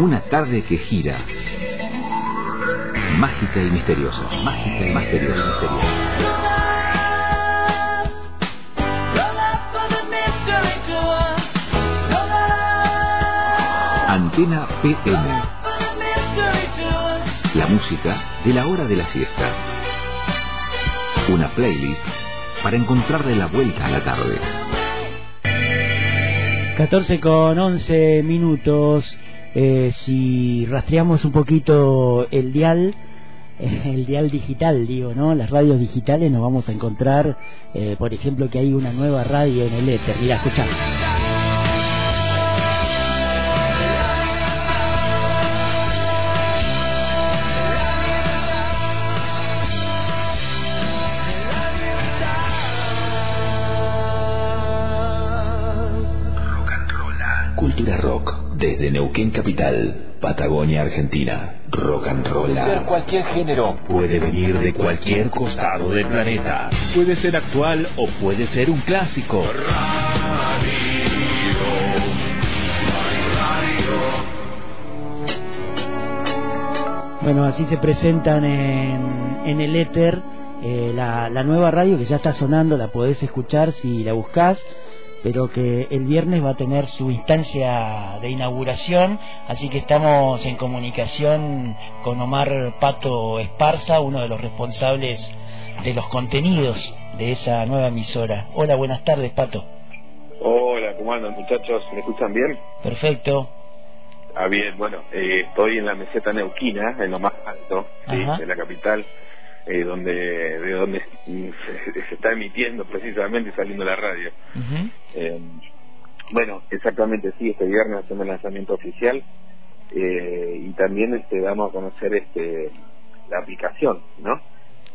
Una tarde que gira. Mágica y misteriosa. Mágica y misteriosa. misteriosa. Antena PM. La música de la hora de la siesta. Una playlist para encontrarle la vuelta a la tarde. 14 con 11 minutos. Eh, si rastreamos un poquito el dial, eh, el dial digital, digo, ¿no? Las radios digitales nos vamos a encontrar, eh, por ejemplo, que hay una nueva radio en el éter. Mira, escuchá. Cultura rock desde Neuquén Capital, Patagonia, Argentina. Rock and roll. Ser cualquier género. Puede venir de cualquier costado del planeta. Puede ser actual o puede ser un clásico. Bueno, así se presentan en, en el éter eh, la, la nueva radio que ya está sonando, la podés escuchar si la buscás pero que el viernes va a tener su instancia de inauguración, así que estamos en comunicación con Omar Pato Esparza, uno de los responsables de los contenidos de esa nueva emisora. Hola, buenas tardes, Pato. Hola, ¿cómo andan muchachos? ¿Me escuchan bien? Perfecto. Ah, bien, bueno, eh, estoy en la meseta neuquina, en lo más alto de la capital, eh, donde de donde se, se está emitiendo precisamente saliendo la radio. Eh, bueno, exactamente, sí, este viernes hacemos el lanzamiento oficial eh, y también este, damos a conocer este la aplicación, ¿no?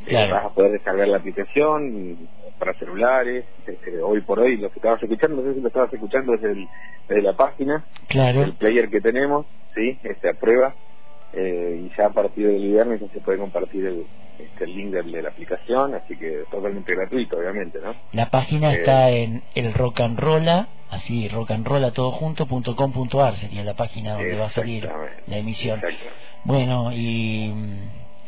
Claro. Eh, vas a poder descargar la aplicación para celulares, este, hoy por hoy lo que estabas escuchando, no sé si lo estabas escuchando desde, el- desde la página, Claro. el player que tenemos, sí, este, a prueba, eh, y ya a partir del viernes ya se puede compartir el, este, el link de, de la aplicación, así que totalmente gratuito, obviamente, ¿no? La página Eh, está en el rock and rolla, así rock and rolla todo junto, punto com punto ar sería la página donde va a salir la emisión. Exacto. Bueno, y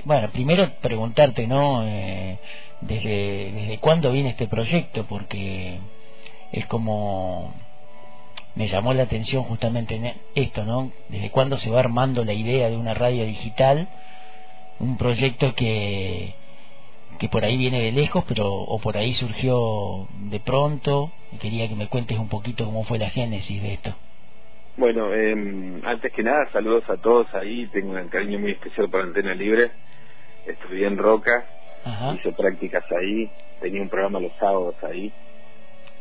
bueno, primero preguntarte, ¿no? Eh, desde, ¿Desde cuándo viene este proyecto? Porque es como me llamó la atención justamente en esto, ¿no? ¿Desde cuándo se va armando la idea de una radio digital? Un proyecto que que por ahí viene de lejos, pero o por ahí surgió de pronto. Quería que me cuentes un poquito cómo fue la génesis de esto. Bueno, eh, antes que nada, saludos a todos ahí. Tengo un cariño muy especial por Antena Libre. Estudié en Roca, Ajá. hice prácticas ahí. Tenía un programa los sábados ahí.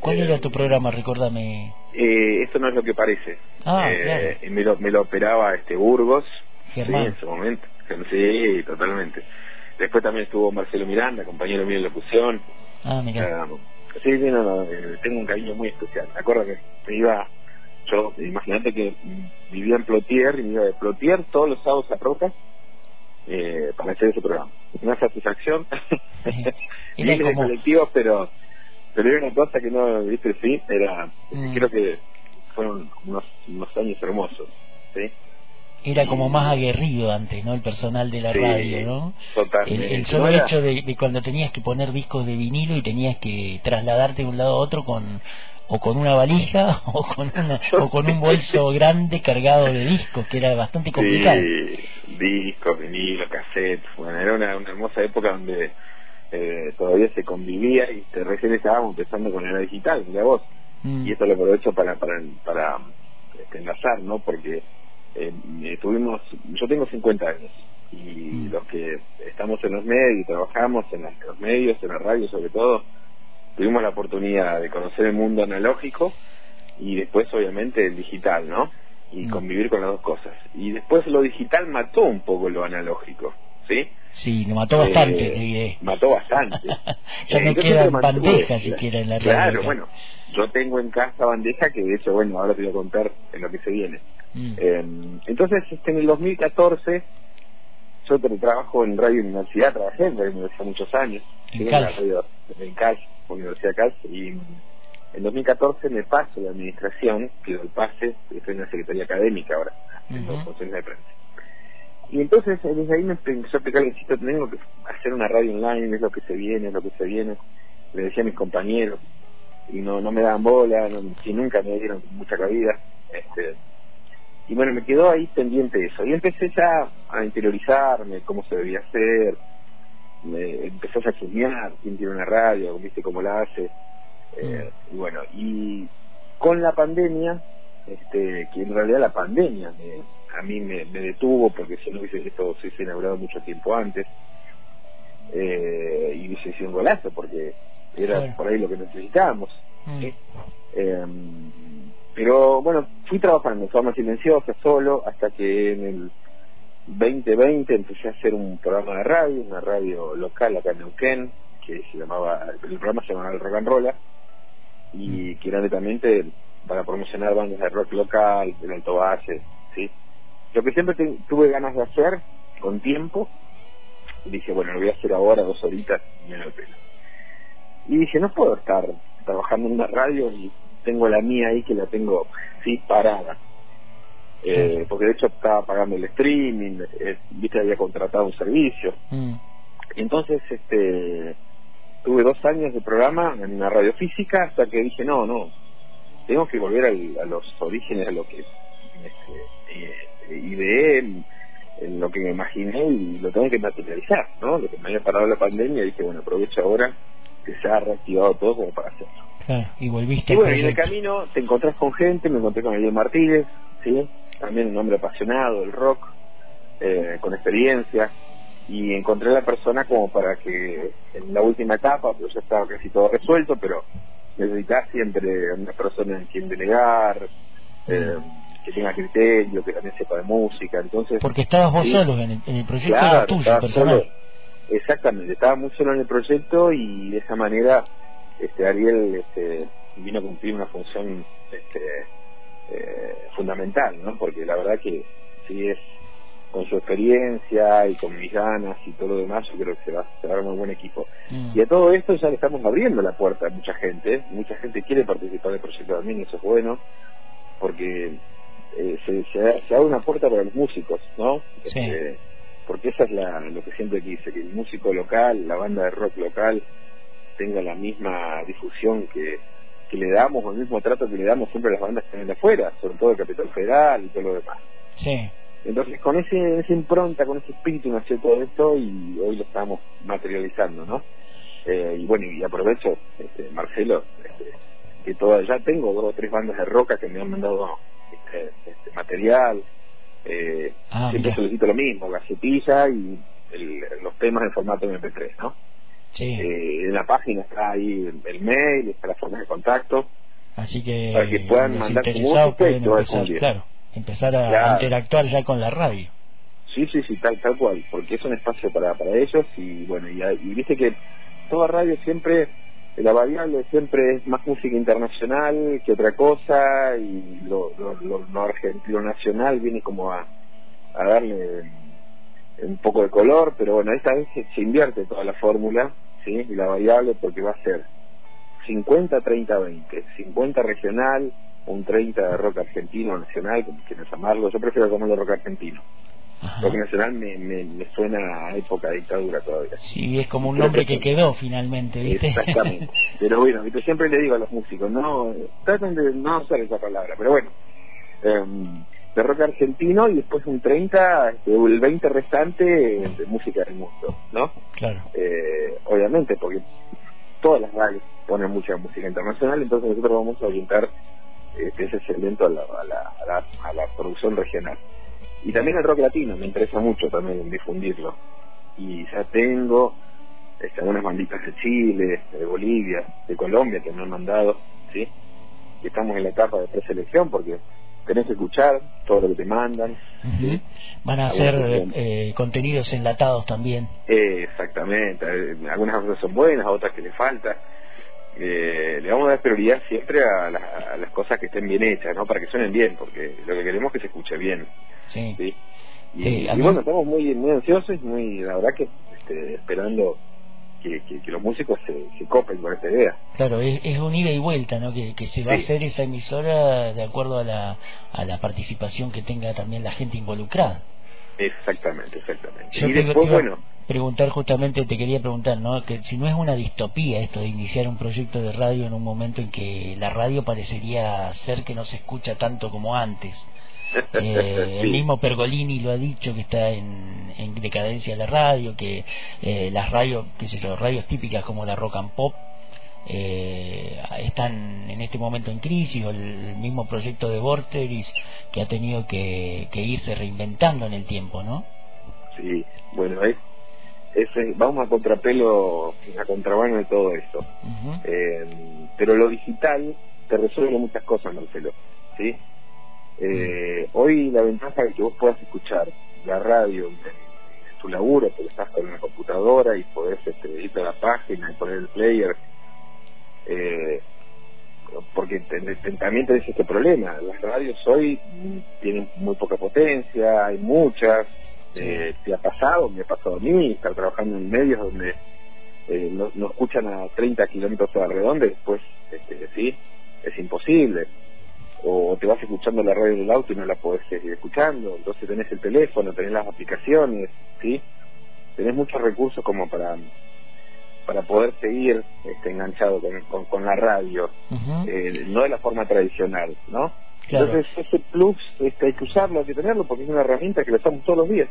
¿Cuál Eh, era tu programa? Recuérdame. Eh, esto no es lo que parece. Ah, Eh, claro. y me, lo, me lo operaba este Burgos. Germán. Sí, en su momento. Sí, totalmente. Después también estuvo Marcelo Miranda, compañero mío en locución. Ah, mira. Ah, sí, sí, no, no, eh, tengo un cariño muy especial. Me acuerdo que me iba, yo, imagínate que vivía en Plotier y me iba de Plotier todos los sábados a Roca eh, para hacer ese programa. Una satisfacción. Miles de como- colectivos, pero pero era una cosa que no, viste, sí, era, Mm. creo que fueron unos, unos años hermosos, ¿sí? Era como más aguerrido antes, ¿no? El personal de la Sí, radio, ¿no? El, Totalmente. el solo era- hecho de, de cuando tenías que poner discos de vinilo y tenías que trasladarte de un lado a otro con o con una valija o con una, o con un bolso grande cargado de discos, que era bastante complicado. Sí, discos, vinilo, cassettes. Bueno, era una, una hermosa época donde eh, todavía se convivía y te, recién estábamos empezando con la era digital, mira vos. Mm, Y esto lo aprovecho para, para, para este, enlazar, ¿no? Porque eh, tuvimos, yo tengo 50 años y Mm. los que estamos en los medios y trabajamos en los medios, en la radio sobre todo, tuvimos la oportunidad de conocer el mundo analógico y después obviamente el digital, ¿no? Y Mm. convivir con las dos cosas. Y después lo digital mató un poco lo analógico, ¿sí? Sí, mató bastante, Eh, mató bastante. ya no quedan bandejas siquiera en la. Claro, bueno, yo tengo en casa bandeja que de hecho, bueno, ahora te voy a contar en lo que se viene. Mm, Eh, entonces, este, en el 2014, yo tra- trabajo en Radio Universidad, trabajé en Radio Universidad muchos años, En sí, Cal. la radio en Universidad CAL, y en 2014 me paso de administración, pido el pase, estoy en la Secretaría Académica ahora, haciendo Ujú. funciones de prensa. Y entonces eh, desde ahí me empezó a explicar necesito tengo que hacer una radio online, es lo que se viene, es lo que se viene. Le decía a mis compañeros, y no no me daban bola, no, si nunca me dieron mucha cabida. Este, y bueno, me quedó ahí pendiente eso. Y empecé ya a interiorizarme, cómo se debía hacer, me empezó a chusmear quién tiene una radio, viste cómo la hace. Eh, y bueno, y con la pandemia, este, que en realidad la pandemia me, a mí me, me detuvo porque si no hubiese esto se hubiese inaugurado mucho tiempo antes eh, y hubiese sido un golazo porque era Claro. por ahí lo que necesitábamos. Mm. ¿sí? Eh, pero bueno, fui trabajando de forma silenciosa, solo, hasta que en el 2020 empecé a hacer un programa de radio, una radio local acá en Neuquén, que se llamaba, el programa se llamaba El Rock and Roll, y que era netamente para promocionar bandas de rock local, del Alto Valle, ¿sí? Lo que siempre te- tuve ganas de hacer, con tiempo, dije, bueno, lo voy a hacer ahora, dos horitas, y me lo pelo. Y dije, no puedo estar trabajando en una radio y tengo la mía ahí que la tengo, sí, parada. Eh, porque de hecho estaba pagando el streaming, eh, viste, había contratado un servicio. Mm. Entonces, este, tuve dos años de programa en una radio física hasta que dije, no, no, tengo que volver al- a los orígenes, a lo que este, eh, ideé, en, en lo que me imaginé y lo tengo que materializar, ¿no? Lo que me había parado la pandemia, dije, bueno, aprovecho ahora que se ha reactivado todo como para hacerlo. Claro, y volviste Y bueno, y en el camino te encontrás con gente, me encontré con Ariel Martínez, ¿sí? también un hombre apasionado del rock, eh, con experiencia, y encontré la persona como para que en la última etapa, pues ya estaba casi todo resuelto, pero necesitas siempre una persona en quien delegar, eh, que tenga criterio, que también sepa de música, entonces... Porque estabas vos Sí. solo en el, en el proyecto Claro, era tuyo, personal. solo. Exactamente, estaba muy solo en el proyecto y de esa manera este Ariel este, vino a cumplir una función este, eh, fundamental, ¿no? Porque la verdad que sí es con su experiencia y con mis ganas y todo lo demás, yo creo que se va, se va a armar un buen equipo. Mm. Y a todo esto ya le estamos abriendo la puerta a mucha gente, mucha gente quiere participar del proyecto también, eso es bueno, porque eh, se, se, se abre una puerta para los músicos, ¿no? Sí. Este, porque esa es la, lo que siempre quise, que el músico local, la banda de rock local, tenga la misma difusión que, que le damos, o el mismo trato que le damos siempre a las bandas que vienen de afuera, sobre todo el Capital Federal y todo lo demás. Sí. Entonces, con ese, esa impronta, con ese espíritu nació todo esto y hoy lo estamos materializando, ¿no? Eh, y bueno, y aprovecho, este, Marcelo, este, que toda, ya tengo dos o tres bandas de roca que me han mandado este, este, material. Eh, Ah, siempre mira. solicito lo mismo, gacetilla y el- los temas en formato MP3, ¿no? Sí. Eh, en la página está ahí el, el mail, está la forma de contacto. Así que para que puedan mandar su pueden empezar, claro, empezar a Claro. interactuar ya con la radio. Sí, sí, sí, tal, tal cual, porque es un espacio para, para ellos y bueno, y, y viste que toda radio siempre, la variable siempre es más música internacional que otra cosa y lo, lo, lo, lo nacional viene como a, a darle un poco de color, pero bueno, esta vez se, invierte toda la fórmula, ¿sí? Y la variable porque va a ser 50, 30, 20, 50 regional, un 30 de rock argentino nacional, como quieran llamarlo, yo prefiero llamarlo rock argentino. Ajá. Rock nacional me, me, me suena a época de dictadura todavía. Sí, es como un nombre que quedó finalmente, ¿viste? Exactamente. Pero bueno, siempre le digo a los músicos, no, traten de no usar esa palabra, pero bueno, em, de rock argentino y después un 30, este, el 20 restante de música del mundo, ¿no? claro. Eh, obviamente, porque todas las radios ponen mucha música internacional, entonces nosotros vamos a orientar este, ese segmento a la, a, la, a, la, a la producción regional. Y también el rock latino, me interesa mucho también difundirlo. Y ya tengo este, algunas banditas de Chile, de Bolivia, de Colombia que me han mandado, ¿sí? Y estamos en la etapa de preselección porque tenés que escuchar todo lo que te mandan. ¿sí? Van a hacer eh, contenidos enlatados también. Eh, exactamente, algunas cosas son buenas, otras que le falta. Eh, le vamos a dar prioridad siempre a, la- a las cosas que estén bien hechas, ¿no? Para que suenen bien, porque lo que queremos es que se escuche bien, Sí. ¿sí? Y, Sí, bueno, estamos muy muy ansiosos, muy, la verdad que este, esperando que, que, los músicos se, se copen con esta idea. Claro, es, es un ida y vuelta, ¿no? Que, que se va a hacer esa emisora de acuerdo a la, a la participación que tenga también la gente involucrada. Exactamente, exactamente. y después, bueno... Preguntar justamente, te quería preguntar, ¿no? Que si no es una distopía esto de iniciar un proyecto de radio en un momento en que la radio parecería ser que no se escucha tanto como antes. Eh, el mismo Pergolini lo ha dicho que está en, en decadencia la radio, que eh, las radios, qué sé yo, radios típicas como la rock and pop eh, están en este momento en crisis, o el, mismo proyecto de Vorteris que ha tenido que, irse reinventando en el tiempo, ¿no? Sí, bueno, es, vamos a contrapelo, a contrabando de todo esto. Eh, pero lo digital te resuelve muchas cosas, Marcelo, ¿sí? Eh, hoy la ventaja de que vos puedas escuchar la radio en, tu laburo, porque estás con una computadora y podés este, irte a la página y poner el player eh, porque también tenés este problema. Las radios hoy tienen muy poca potencia, hay muchas. Eh, te ha pasado, me ha pasado a mí, estar trabajando en medios donde eh, no, escuchan a 30 kilómetros a la redonda después, este, sí, es imposible. O te vas escuchando la radio del auto y no la podés seguir escuchando. Entonces tenés el teléfono, tenés las aplicaciones, ¿sí? Tenés muchos recursos como para para poder seguir este, enganchado con, con, la radio, eh, no de la forma tradicional, ¿no? Entonces ese plus este, hay que usarlo, hay que tenerlo, porque es una herramienta que lo usamos todos los días.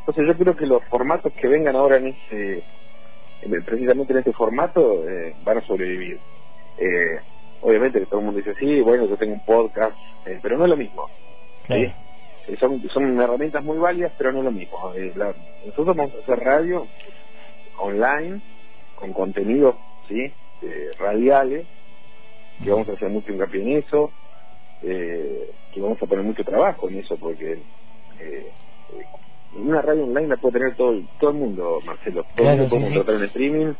Entonces yo creo que los formatos que vengan ahora en ese, precisamente en este formato, eh, van a sobrevivir. Eh, obviamente que todo el mundo dice, sí, bueno, yo tengo un podcast, pero no es lo mismo. son, son herramientas muy válidas, pero no es lo mismo. nosotros vamos a hacer radio online, con contenidos ¿sí? Eh, radiales, que vamos a hacer mucho hincapié en eso, eh, que vamos a poner mucho trabajo en eso, porque eh, una radio online la puede tener todo, todo el mundo, Marcelo. Todo el mundo puede contratar en streaming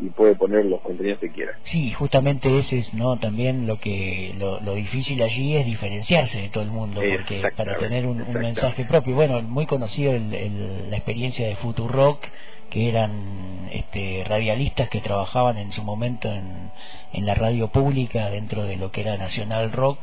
y puede poner los contenidos que quiera. Sí, justamente ese es no también lo que lo, lo, difícil allí es diferenciarse de todo el mundo porque para tener un, mensaje propio. Bueno, muy conocido el, la experiencia de Futurock que eran este, radialistas que trabajaban en su momento en, en la radio pública dentro de lo que era Nacional Rock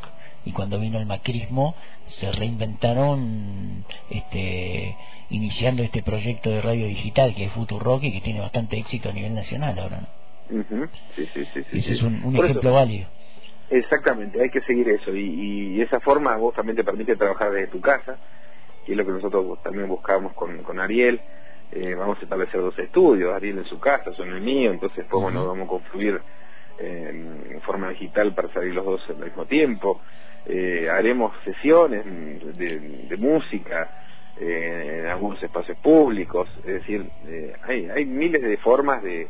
y cuando vino el macrismo se reinventaron este, iniciando este proyecto de radio digital que es Rock y que tiene bastante éxito a nivel nacional ahora. ¿no? sí, sí, sí, Ese es un, ejemplo válido. Exactamente, hay que seguir eso y, y, esa forma vos también te permite trabajar desde tu casa, que es lo que nosotros también buscamos con, con Ariel. Eh, vamos a establecer dos estudios, Ariel en su casa, yo en el mío, entonces pues bueno, vamos a confluir en forma digital para salir los dos al mismo tiempo. Eh, haremos sesiones de, música eh, en algunos espacios públicos, es decir, eh, hay, hay miles de formas de,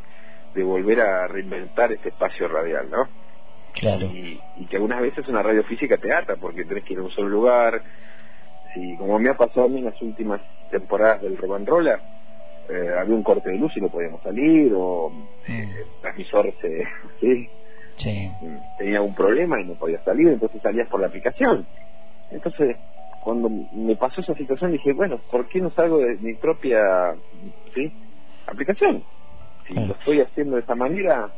de volver a reinventar este espacio radial, ¿no? Claro. Y, que algunas veces una radio física te ata porque tenés que ir a un solo lugar. Si, como me ha pasado a mí en las últimas temporadas del Roban Roller, había un corte de luz y no podíamos salir, o el transmisor se, ¿sí? Sí. tenía un problema y no podía salir, entonces salías por la aplicación. Entonces, cuando me pasó esa situación dije, bueno, ¿por qué no salgo de mi propia ¿sí? aplicación? Si lo estoy haciendo de esa manera,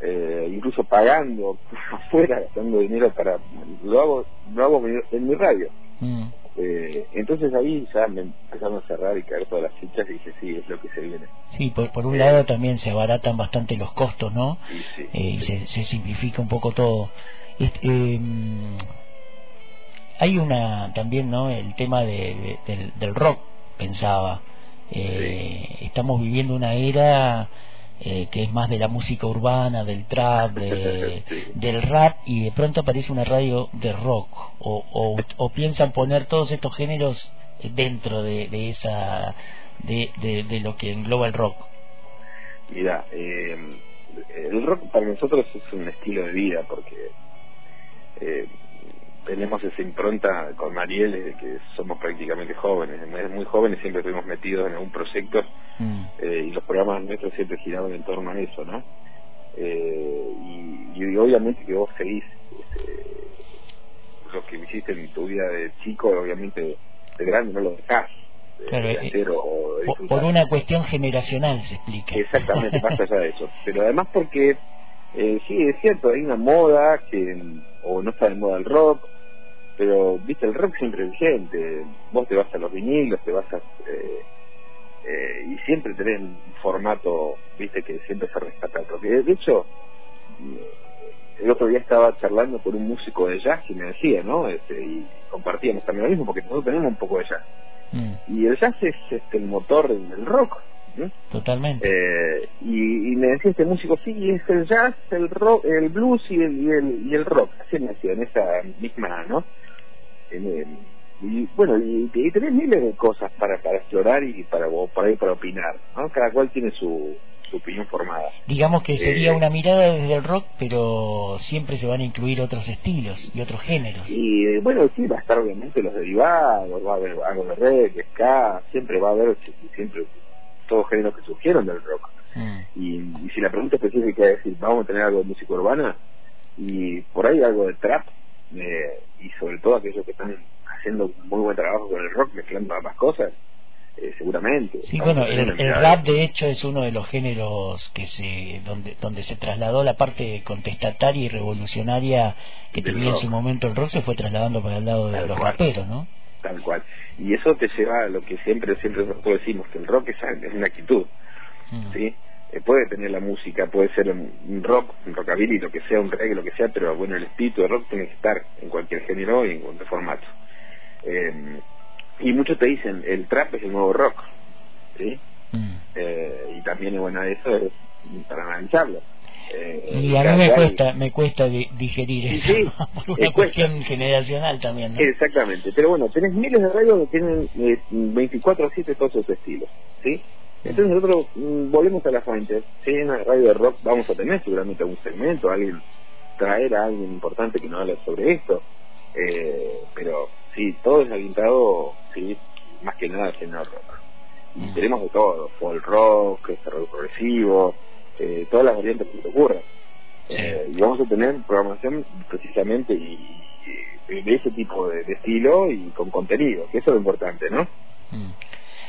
eh, incluso pagando afuera, gastando dinero para... Lo hago, lo hago en mi radio. Mm. Eh, entonces ahí ya me empezaron a cerrar y caer todas las fichas y dije, sí, es lo que se viene. Sí, por, por un eh, lado también se abaratan bastante los costos, ¿no? Eh, y se, se, simplifica un poco todo. Este, hay una también, ¿no? El tema de, del, del rock, pensaba. Estamos viviendo una era eh, que es más de la música urbana, del trap, del rap, y de pronto aparece una radio de rock, o, o, piensan poner todos estos géneros dentro de, esa, de, de, lo que engloba el rock. Mira, eh, el rock para nosotros es un estilo de vida, porque eh, tenemos esa impronta con Mariel desde que somos prácticamente jóvenes, muy jóvenes siempre estuvimos metidos en algún proyecto mm. eh, y los programas nuestros siempre giraban en torno a eso, ¿no? Eh, y, obviamente que vos seguís este, lo que hiciste en tu vida de chico, obviamente de grande no lo dejás, eh, por, una cuestión generacional se explica. Exactamente, pasa allá de eso. Pero además porque, eh, sí, es cierto, hay una moda que, o no está de moda el rock, pero, viste, el rock siempre es vigente. Vos te vas a los vinilos, te vas a... Eh, eh, y siempre tenés un formato, viste, que siempre se rescata el De hecho, el otro día estaba charlando con un músico de jazz y me decía, ¿no? Este, y compartíamos también lo mismo porque nosotros tenemos un poco de jazz. Mm. Y el jazz es este, el motor del, rock. Totalmente. Eh, y, me decía este músico, sí, es el jazz, el rock, el blues y el, y el, y el rock. Así me decía, en esa misma, ¿no? y bueno, y, y, tenés miles de cosas para, para explorar y para, para, para opinar, ¿no? Cada cual tiene su, su opinión formada. Digamos que sería eh, una mirada desde el rock, pero siempre se van a incluir otros estilos y otros géneros. Y eh, bueno, sí, va a estar obviamente los derivados, va a haber algo de reggae, ska, siempre va a haber siempre todos géneros que surgieron del rock. Mm. Y, si la pregunta específica es decir, vamos a tener algo de música urbana, y por ahí algo de trap, eh, y sobre todo aquellos que están haciendo muy buen trabajo con el rock, mezclando ambas cosas, eh, seguramente. Sí, bueno, el, rap de hecho es uno de los géneros que se donde donde se trasladó la parte contestataria y revolucionaria que tenía en su momento el rock se fue trasladando para el lado de los raperos, ¿no? Tal cual. Y eso te lleva a lo que siempre siempre nosotros decimos que el rock es, es una actitud, mm. ¿sí? Eh, puede tener la música, puede ser un rock, un rockabilly, lo que sea, un reggae, lo que sea, pero bueno, el espíritu del rock tiene que estar en cualquier género y en cualquier formato. Eh, y muchos te dicen, el trap es el nuevo rock, ¿sí? Mm. Eh, y también es bueno eso es para analizarlo. Eh, y a mí me cuesta, me cuesta digerir eso, por una cuestión generacional también, ¿no? Exactamente, pero bueno, tenés miles de radios que tienen eh, 24 a 7 todos esos estilos, ¿sí? Entonces nosotros mm, volvemos a la fuente, si en la radio de rock vamos a tener seguramente algún segmento, alguien traer a alguien importante que nos hable sobre esto, eh, pero sí, todo es orientado, sí, más que nada al género rock. Y mm. tenemos de todo, folk rock, rock progresivo, eh, todas las variantes que se ocurran. Eh, y vamos a tener programación precisamente y, de ese tipo de, estilo y con contenido, que eso es lo importante, ¿no? Mm.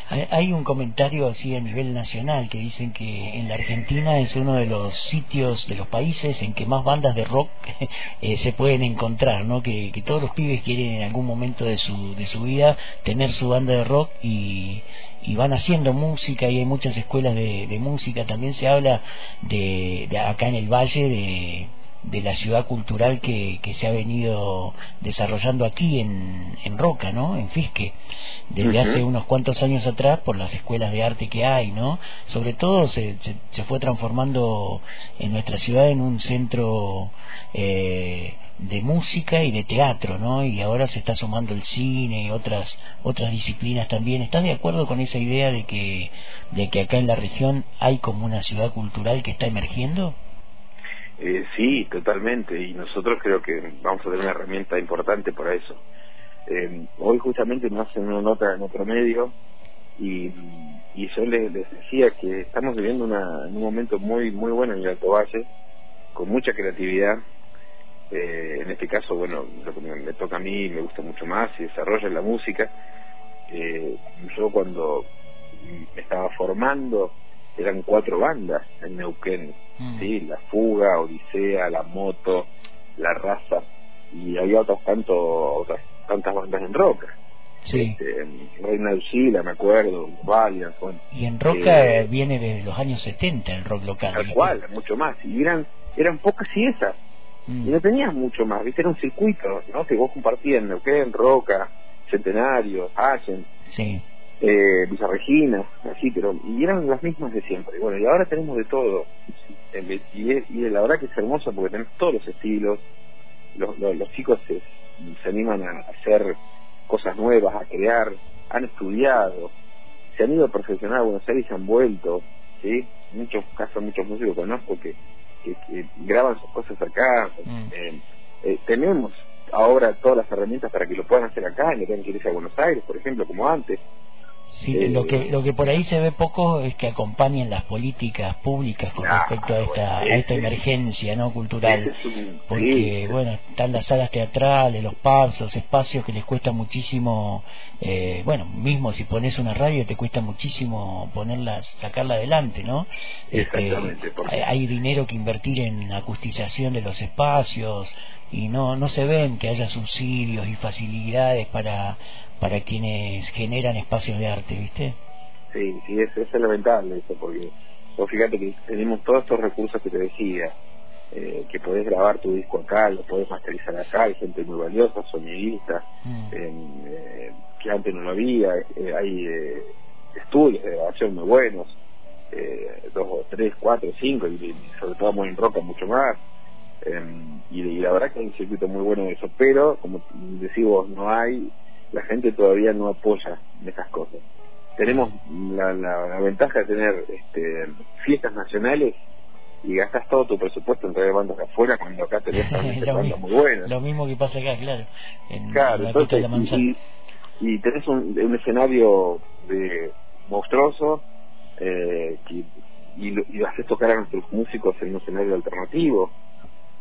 Hay un comentario así a nivel nacional que dicen que en la Argentina es uno de los sitios de los países en que más bandas de rock eh, se pueden encontrar, ¿no? Que, todos los pibes quieren en algún momento de su, de su vida tener su banda de rock y, y van haciendo música y hay muchas escuelas de, de música. También se habla de, de acá en el valle de de la ciudad cultural que, que se ha venido desarrollando aquí en, en Roca, ¿no? En Fisque, desde hace unos cuantos años atrás por las escuelas de arte que hay, ¿no? Sobre todo se, se, fue transformando en nuestra ciudad en un centro eh, de música y de teatro, ¿no? Y ahora se está sumando el cine y otras otras disciplinas también. ¿Estás de acuerdo con esa idea de que de que acá en la región hay como una ciudad cultural que está emergiendo? Eh, sí, totalmente, y nosotros creo que vamos a tener una herramienta importante para eso. Eh, hoy justamente me hacen una nota en otro medio y, y yo les, decía que estamos viviendo una, un momento muy muy bueno en el Alto Valle, con mucha creatividad. Eh, en este caso, bueno, lo que me, toca a mí me gusta mucho más y desarrolla la música. Eh, yo cuando me estaba formando eran cuatro bandas en Neuquén, mm. ¿sí? La Fuga, Odisea, La Moto, La Raza, y había otras, tanto, otras tantas bandas en roca. Sí. Este, Reina Lucila, me acuerdo, Valiant, Y en roca eh, viene de los años 70 el rock local. Tal cual, mucho más. Y eran, eran pocas y esas. Mm. Y no tenías mucho más, ¿viste? Era un circuito, ¿no? Que vos compartías en Neuquén, Roca, Centenario, Allen. Sí eh, Villa Regina, así, pero y eran las mismas de siempre. Bueno, y ahora tenemos de todo. Y, y la verdad que es hermoso porque tenemos todos los estilos. Los, los, chicos se, se animan a hacer cosas nuevas, a crear, han estudiado, se han ido a profesionar a Buenos Aires y se han vuelto. ¿sí? En muchos casos, muchos músicos conozco que, que, graban sus cosas acá. Mm. Eh, eh, tenemos ahora todas las herramientas para que lo puedan hacer acá y no tengan que irse a Buenos Aires, por ejemplo, como antes. Sí, lo que lo que por ahí se ve poco es que acompañen las políticas públicas con Ah, respecto a esta bueno, a esta emergencia no cultural. ese es un- porque sí, bueno están las salas teatrales los pubs los espacios que les cuesta muchísimo eh, bueno mismo si pones una radio te cuesta muchísimo ponerla sacarla adelante no Este, Exactamente, porque- hay, hay dinero que invertir en acustización de los espacios y no no se ven que haya subsidios y facilidades para para quienes generan espacios de arte viste Sí, sí, es, es lamentable eso, porque vos fíjate que tenemos todos estos recursos que te decía, eh, que podés grabar tu disco acá, lo podés masterizar acá, hay gente muy valiosa, sonidista, Mm. eh, que antes no lo había, eh, hay eh, estudios de grabación muy buenos, eh, dos o tres, cuatro, cinco, y, y sobre todo muy en roca mucho más, eh, y, y la verdad que hay un circuito muy bueno de eso, pero como decís vos, no hay, la gente todavía no apoya esas cosas. Tenemos la, la, la ventaja de tener este, fiestas nacionales y gastas todo tu presupuesto en traer bandas de afuera cuando acá tenés bandas muy buenas. lo mismo que pasa acá claro en, Claro, en la pista de entonces, la y, y tenés un, un escenario de monstruoso eh, que, y, lo- y haces tocar a nuestros músicos en un escenario alternativo.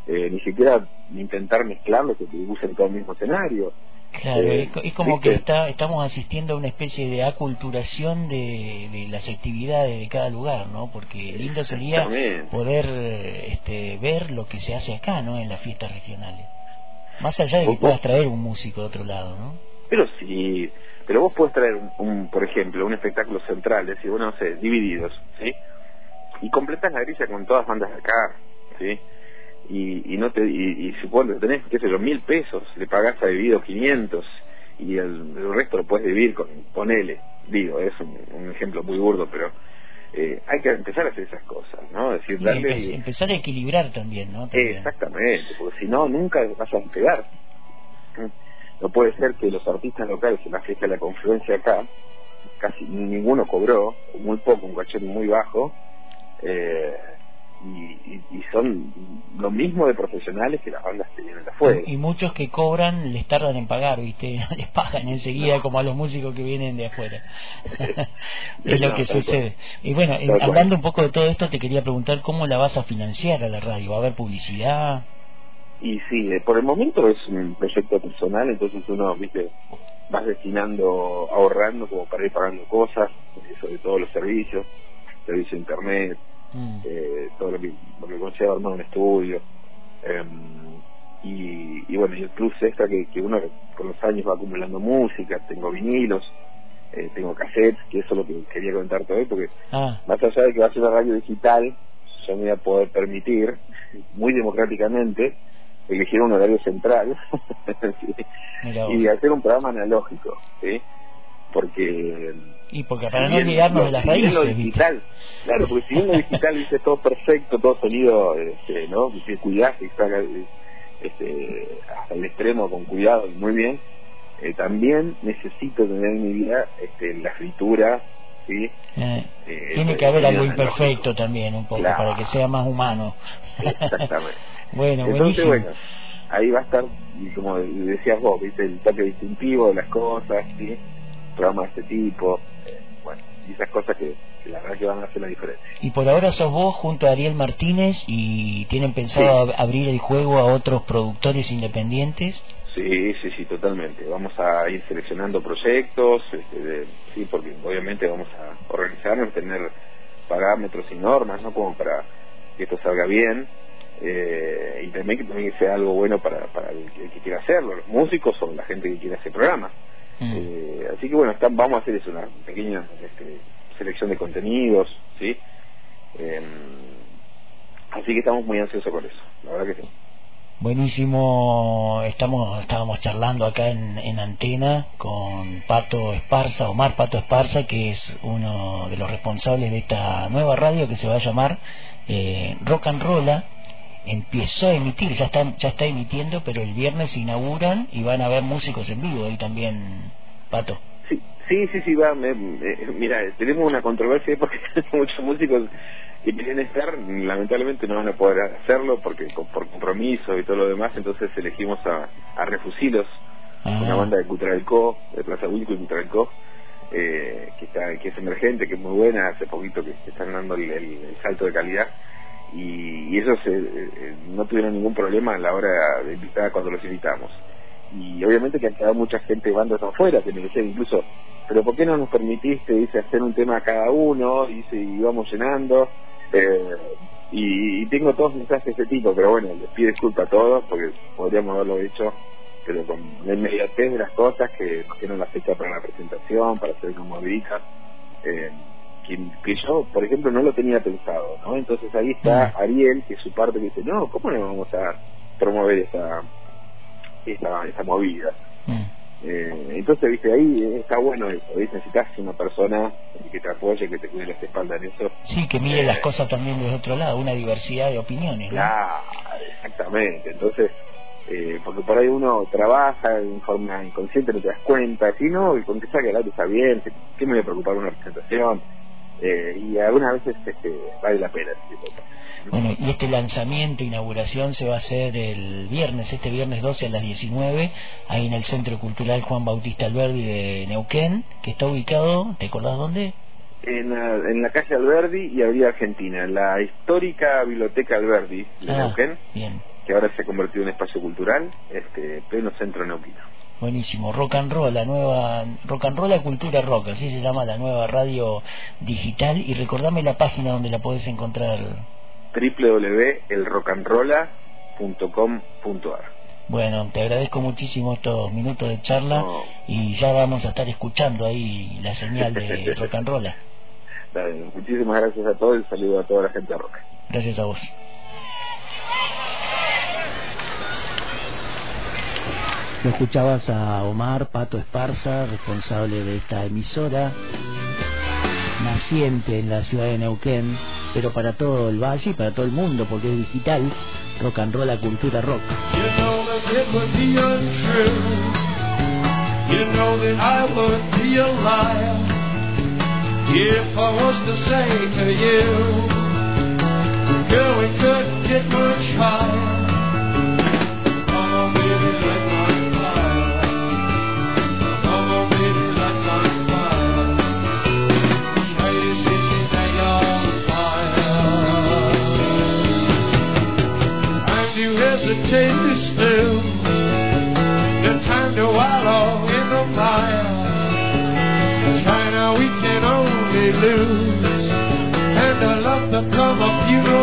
Eh, ni siquiera intentar mezclarlo, que te usen todo el mismo escenario. Claro, Eh, es, co- es como ¿viste? que está, estamos asistiendo a una especie de aculturación de, de las actividades de cada lugar, ¿no? Porque lindo sería poder este, ver lo que se hace acá, ¿no? En las fiestas regionales. Más allá de que puedas traer un músico de otro lado, ¿no? Pero sí, pero vos podés traer, un, un, por ejemplo, un espectáculo central, es decir, bueno, no sé, divididos, ¿sí? Y completas la grilla con todas bandas de acá, ¿sí? Y, y no te y, y supongo que tenés, qué sé yo, mil pesos, le pagás a Dividido 500 y el, el resto lo puedes dividir con, ponele, digo, es un, un ejemplo muy burdo, pero eh, hay que empezar a hacer esas cosas, ¿no? Es decir, darle... empe- empezar a equilibrar también, ¿no? También. Exactamente, porque si no, nunca vas a despegar. No puede ser que los artistas locales en la fiesta de la confluencia acá, casi ninguno cobró, muy poco, un caché muy bajo, eh, y, y- son lo mismo de profesionales que las bandas que vienen de afuera. Y muchos que cobran les tardan en pagar, ¿viste? Les pagan enseguida No. como a los músicos que vienen de afuera. es lo que sucede. Y bueno, cual. hablando un poco de todo esto, te quería preguntar cómo la vas a financiar a la radio. ¿Va a haber publicidad? Y sí, eh, por el momento es un proyecto personal, entonces uno, viste, vas destinando, ahorrando como para ir pagando cosas, eh, sobre todo los servicios, servicio de internet, Mm. eh, todo lo que, lo que conlleva armar un estudio. em, y, y bueno, y el plus extra que, que uno con los años va acumulando música, tengo vinilos, eh, tengo cassettes, que eso es lo que quería contarte hoy, porque Ah, más allá de que va a ser una radio digital, yo me voy a poder permitir, muy democráticamente, elegir un horario central y hacer un programa analógico, ¿sí? Porque Y porque para si no olvidarnos lo- de las si lo raíces, ¿viste? digital, claro, porque si bien lo digital dice todo perfecto, todo sonido, este, ¿no? Que cuidaste y saca este, hasta el extremo con cuidado y muy bien, eh, también necesito tener en mi vida este, la fritura, ¿sí? Eh, Eh, tiene el que haber algo imperfecto también, un poco, Claro. para que sea más humano. Exactamente. bueno, Entonces, buenísimo. bueno, ahí va a estar, como decías vos, ¿viste? el toque distintivo de las cosas, ¿sí? Programas de este tipo, eh, bueno, y esas cosas que, que la verdad que van a hacer la diferencia. Y por ahora sos vos junto a Ariel Martínez y tienen pensado ab- abrir el juego a otros productores independientes. Sí, sí, sí, totalmente. Vamos a ir seleccionando proyectos, este, de- sí, porque obviamente vamos a organizarnos, tener parámetros y normas, ¿no? Como para que esto salga bien eh, y también que también sea algo bueno para, para el, que- el que quiera hacerlo, los músicos o la gente que quiera hacer programa. Mm. Eh, así que bueno, está- vamos a hacer eso, una pequeña este, selección de contenidos, ¿sí? Eh, así que estamos muy ansiosos con eso, la verdad que sí. Buenísimo, estamos estábamos charlando acá en, en Antena con Pato Esparza, Omar Pato Esparza, que es uno de los responsables de esta nueva radio que se va a llamar eh, Rock and Rolla. Empezó a emitir, ya está, ya está emitiendo, pero el viernes se inauguran y van a haber músicos en vivo ahí también, Pato. Sí, sí, sí, sí, va. me- me- mira, tenemos una controversia ahí porque muchos músicos que quieren estar, lamentablemente no van a poder hacerlo porque por compromiso y todo lo demás, entonces elegimos a, a Refusilos, Ah. una banda de Cutralcó, de Plaza Wilco y Cutralcó, eh, que está que es emergente, que es muy buena, hace poquito que están dando el, salto de calidad y, y ellos eh, no tuvieron ningún problema a la hora de invitar cuando los invitamos. Y obviamente que han quedado mucha gente bandas afuera que me decían incluso, pero ¿por qué no nos permitiste dice, hacer un tema a cada uno? Dice, y vamos llenando. Eh, y, tengo todos mensajes de ese tipo, pero bueno, les pido disculpas a todos porque podríamos haberlo hecho, pero con la inmediatez de las cosas que nos dieron la fecha para la presentación, para hacer movidita, eh, que, yo, por ejemplo, no lo tenía pensado, ¿no? Entonces ahí está. Ariel, que es su parte, que dice, no, ¿cómo no vamos a promover esa, esa, esa movida? Mm. Eh, entonces, viste, ahí está bueno eso, necesitas una persona que te apoye, que te cuide la espalda en eso. Sí, que mire las eh, cosas también del otro lado, una diversidad de opiniones. Claro, exactamente. Entonces, eh, porque por ahí uno trabaja en forma inconsciente, no te das cuenta, si no, y con que el está bien, ¿qué me voy a preocupar una presentación? Eh, y algunas veces este, vale la pena. Bueno, y este lanzamiento, inauguración, se va a hacer el viernes, este viernes 12 a las 19, ahí en el Centro Cultural Juan Bautista Alberdi de Neuquén, que está ubicado, ¿te acordás dónde? En la, en la calle Alberdi y Avenida Argentina, la histórica Biblioteca Alberdi de ah, Neuquén, que ahora se ha convertido en espacio cultural, este pleno centro neuquino. Buenísimo, rock and roll, la nueva rock and roll, la cultura rock, así se llama la nueva radio digital y recordame la página donde la podés encontrar www.elrockandrolla.com.ar bueno, te agradezco muchísimo estos minutos de charla y ya vamos a estar escuchando ahí la señal de rock and roll. muchísimas gracias a todos y saludo a toda la gente de rock. Gracias a vos. Lo escuchabas a Omar Pato Esparza, responsable de esta emisora, naciente en la ciudad de Neuquén, pero para todo el valle y para todo el mundo, porque es digital, rock and roll, la cultura rock. You hesitate still. The time to wallow in the mire. China, we can only lose. And a love become a funeral pyre.